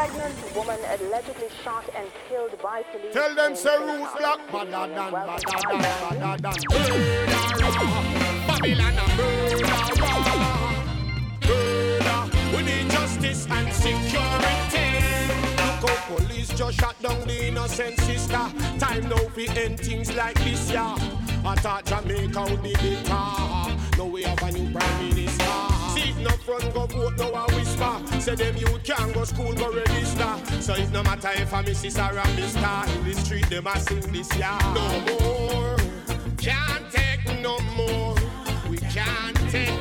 Pregnant woman allegedly shot and killed by police. Tell them say roots black bananan bananan bananan. Babylon a murderer. Murder with justice and security Look, police just shot down the innocent sister. Time now we end things like this, yeah. I thought Jamaica would be the top. Now we have a new prime minister no front go vote, no a whisper. Say them youth can't go school, go register. So it no matter if I'm Mrs. or I'm Mr. In the street, them a sing this year. No more, can't take no more. We can't take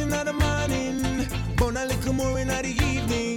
in the morning, burn a little more in the evening.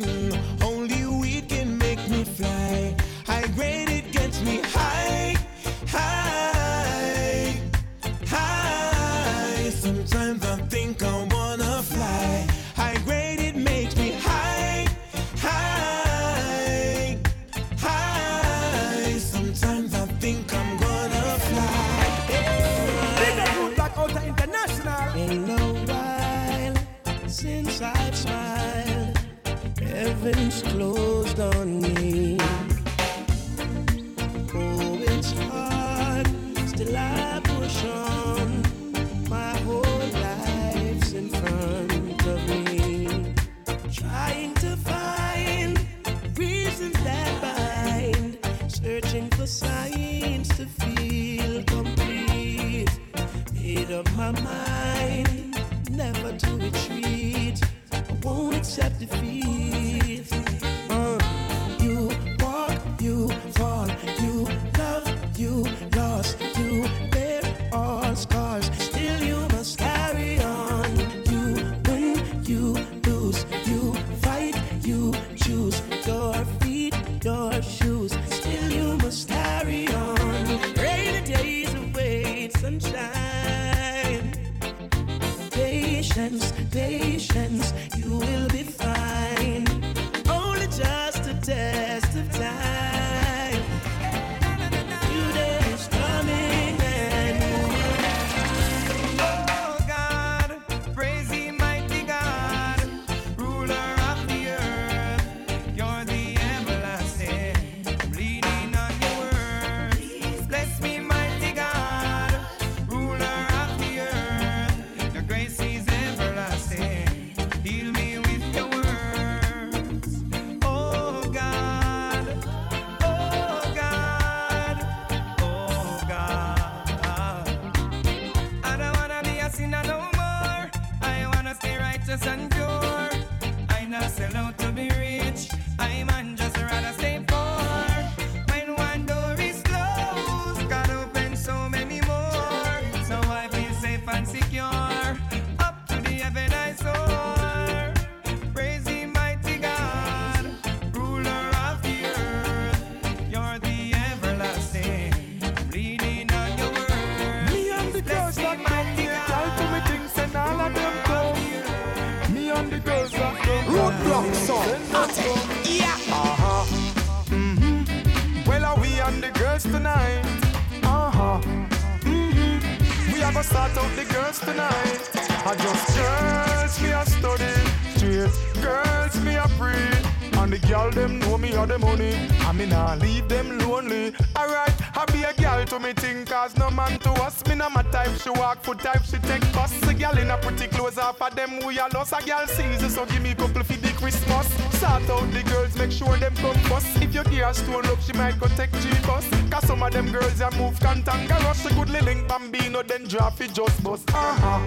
you a loss, a girl season, so give me a couple for the Christmas. Sort out the girls, make sure them come first. If you give her stone up, she might go take G-Bus. Cause some of them girls ya move cantankerous. She good link bambino, then drop it just bust. Uh-huh.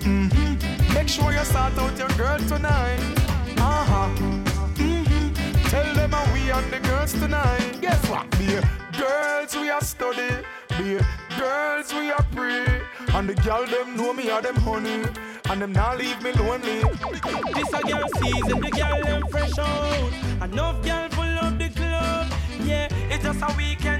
Mm-hmm. Make sure you sort out your girl tonight. Uh-huh. Mm-hmm. Tell them how we and the girls tonight. Guess what, dear? Girls, we are study. Dear girls, we are pray. And the girl them know me are them honey and them not leave me lonely. This a girl season, the girl them fresh out. Enough girl full of the club, yeah. It's just a weekend.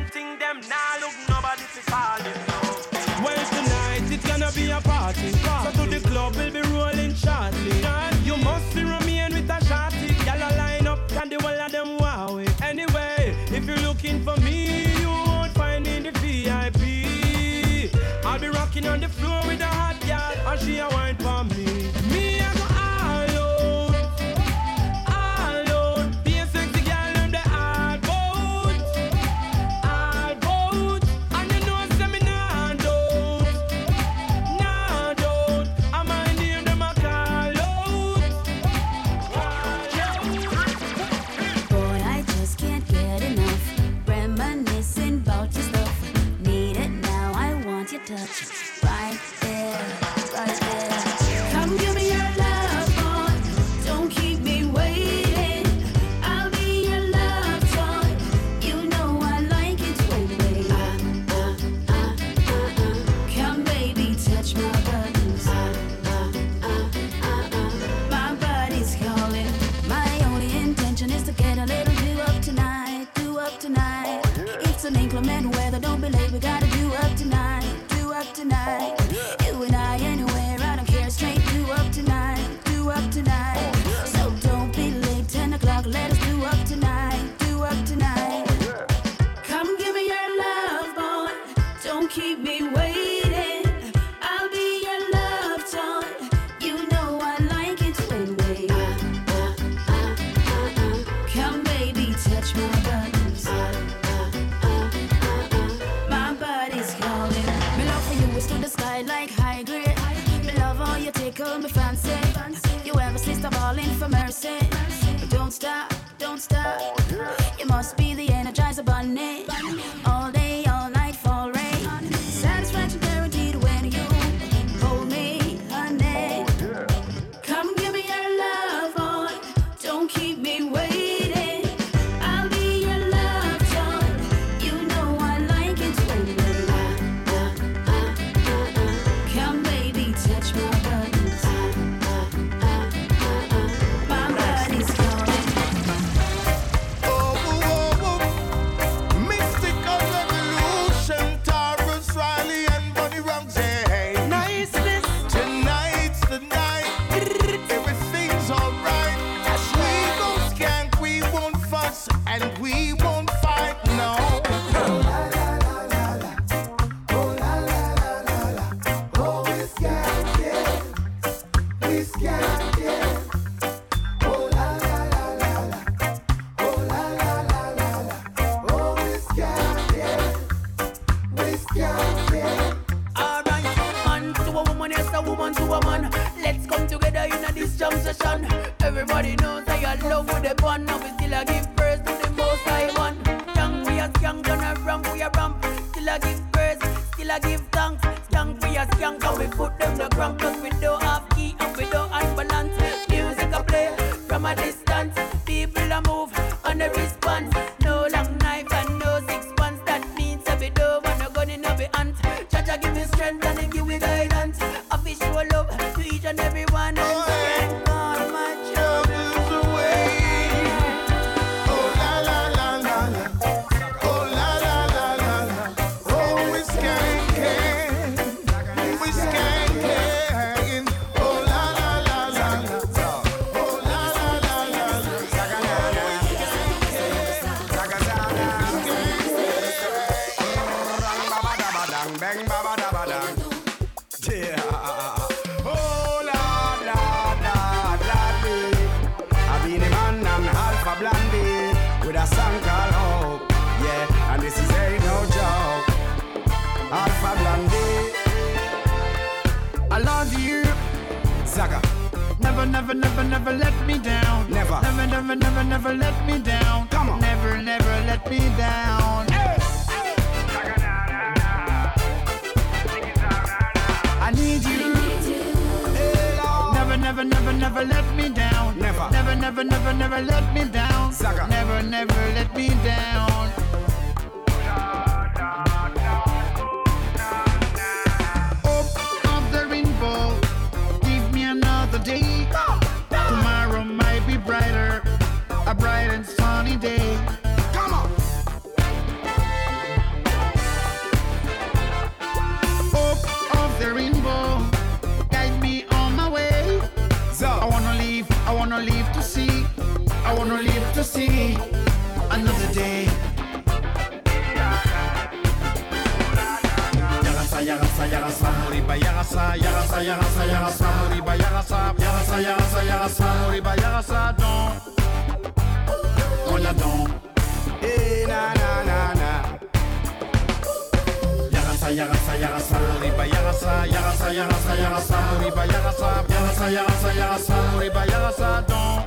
Yagasa, yagasa, yagasa, moriba, yagasa, yagasa, yagasa, yagasa, moriba, yagasa, yagasa, yagasa, yagasa, moriba, yagasa, don.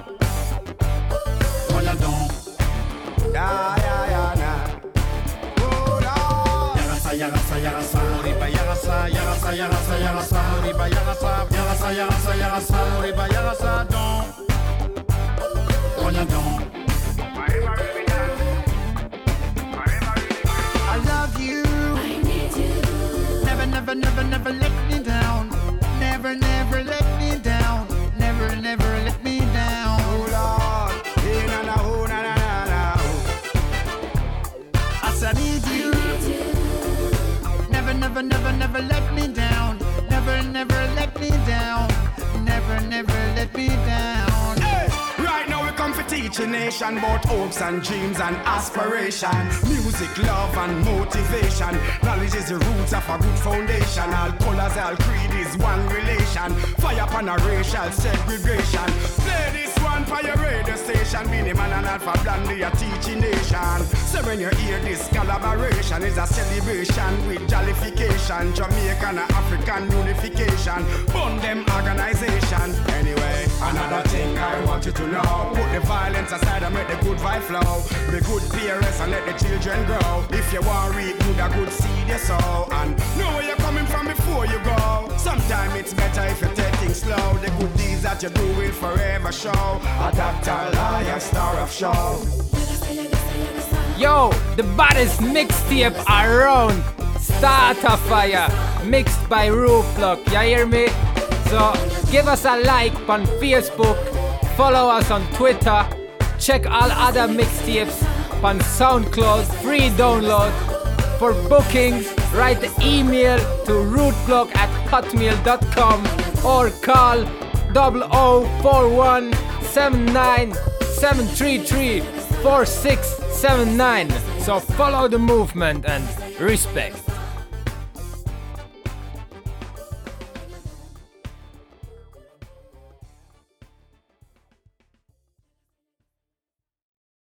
On ya don. Ya, ya, ya, na. Oh. Yagasa, yagasa, yagasa, moriba, yagasa, yagasa, yagasa, yagasa, moriba, yagasa, yagasa, yagasa, yagasa, moriba, yagasa, don. Never, never, never, let me down. Never, never let me down. Never, never let me down. Oh, Lord. Eh, na, na, oh, na, na, na, na, oh. As I need you. Never, never, never, never let me down. Never, never let me down. Never, never let me down. Teach a nation about hopes and dreams and aspiration. Music, love and motivation. Knowledge is the roots of a good foundation. All colors, all creed is one relation. Fire upon a racial segregation. Play this for your radio station. Beenie Man and Alpha Blondy a teaching nation. So when you hear this collaboration is a celebration with jollification. Jamaican and African unification. Bond them organization. Anyway, another thing I want you to know. Put the violence aside and make the good vibe flow. Be good parents and let the children grow. If you want read good, a good seed you sow. And know where you're coming from before you go. Sometimes it's better if you take slow. The good deeds that you do will forever show. A doctor, liar, star of show. Yo, the baddest mixtape around. Starter Fire, mixed by Rootblock. You hear me? So give us a like on Facebook, follow us on Twitter, check all other mixtapes on SoundCloud, free download. For bookings, write email to rootblock at hotmail.com or call 0041 79 733 4679. So follow the movement and respect.